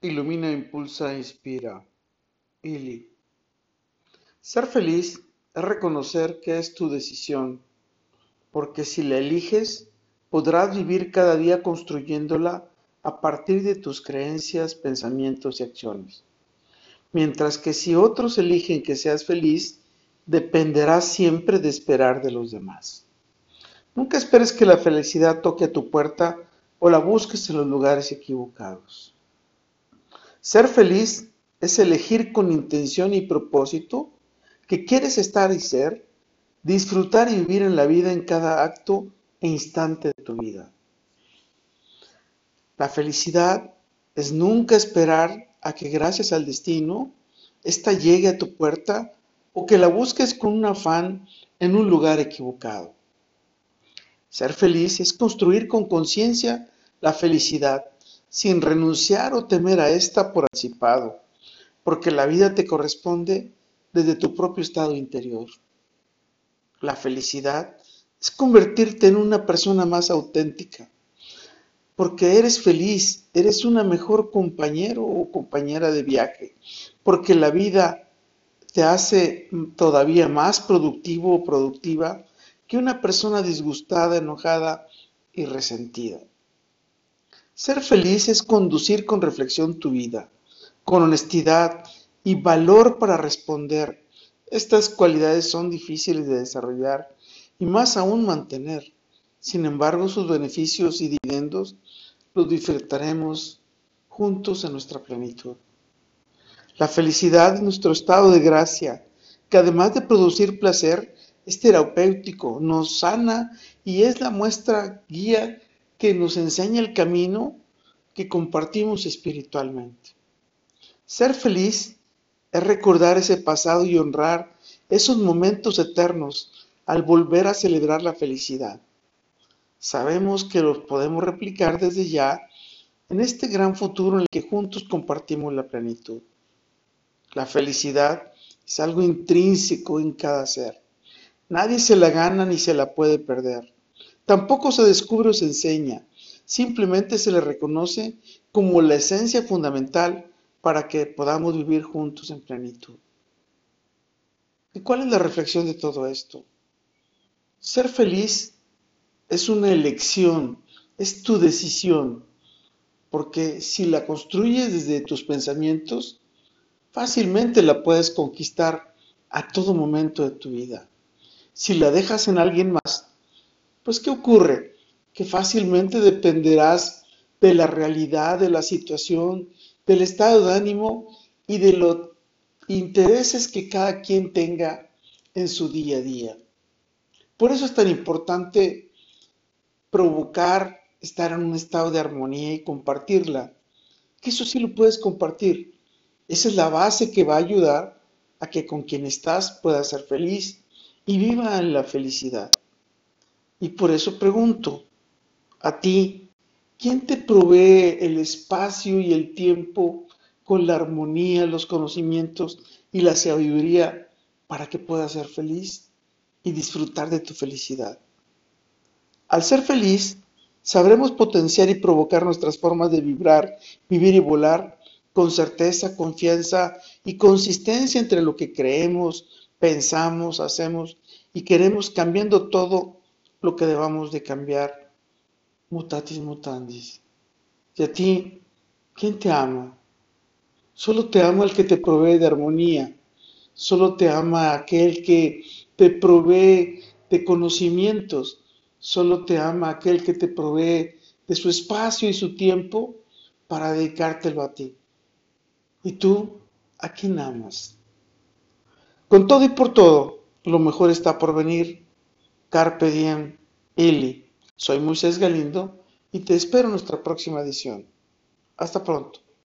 Ilumina, impulsa, inspira. Ili. Ser feliz es reconocer que es tu decisión, porque si la eliges, podrás vivir cada día construyéndola a partir de tus creencias, pensamientos y acciones. Mientras que si otros eligen que seas feliz, dependerás siempre de esperar de los demás. Nunca esperes que la felicidad toque a tu puerta o la busques en los lugares equivocados. Ser feliz es elegir con intención y propósito que quieres estar y ser, disfrutar y vivir en la vida en cada acto e instante de tu vida. La felicidad es nunca esperar a que gracias al destino ésta llegue a tu puerta o que la busques con un afán en un lugar equivocado. Ser feliz es construir con conciencia la felicidad sin renunciar o temer a esta por anticipado, porque la vida te corresponde desde tu propio estado interior. La felicidad es convertirte en una persona más auténtica, porque eres feliz, eres una mejor compañero o compañera de viaje, porque la vida te hace todavía más productivo o productiva que una persona disgustada, enojada y resentida. Ser feliz es conducir con reflexión tu vida, con honestidad y valor para responder. Estas cualidades son difíciles de desarrollar y más aún mantener. Sin embargo, sus beneficios y dividendos los disfrutaremos juntos en nuestra plenitud. La felicidad es nuestro estado de gracia, que además de producir placer, es terapéutico, nos sana y es la muestra guía que nos enseña el camino que compartimos espiritualmente. Ser feliz es recordar ese pasado y honrar esos momentos eternos al volver a celebrar la felicidad. Sabemos que los podemos replicar desde ya en este gran futuro en el que juntos compartimos la plenitud. La felicidad es algo intrínseco en cada ser. Nadie se la gana ni se la puede perder. Tampoco se descubre o se enseña, simplemente se le reconoce como la esencia fundamental para que podamos vivir juntos en plenitud. ¿Y cuál es la reflexión de todo esto? Ser feliz es una elección, es tu decisión, porque si la construyes desde tus pensamientos, fácilmente la puedes conquistar a todo momento de tu vida. Si la dejas en alguien más, pues ¿qué ocurre? Que fácilmente dependerás de la realidad, de la situación, del estado de ánimo y de los intereses que cada quien tenga en su día a día. Por eso es tan importante provocar estar en un estado de armonía y compartirla. Que eso sí lo puedes compartir. Esa es la base que va a ayudar a que con quien estás puedas ser feliz y viva en la felicidad. Y por eso pregunto a ti, ¿quién te provee el espacio y el tiempo con la armonía, los conocimientos y la sabiduría para que puedas ser feliz y disfrutar de tu felicidad? Al ser feliz, sabremos potenciar y provocar nuestras formas de vibrar, vivir y volar con certeza, confianza y consistencia entre lo que creemos, pensamos, hacemos y queremos cambiando todo lo que debamos de cambiar. Mutatis mutandis. Y a ti, ¿quién te ama? Solo te ama el que te provee de armonía. Solo te ama aquel que te provee de conocimientos. Solo te ama aquel que te provee de su espacio y su tiempo para dedicártelo a ti. ¿Y tú a quién amas? Con todo y por todo, lo mejor está por venir Carpe diem, Ili. Soy Moisés Galindo y te espero en nuestra próxima edición. Hasta pronto.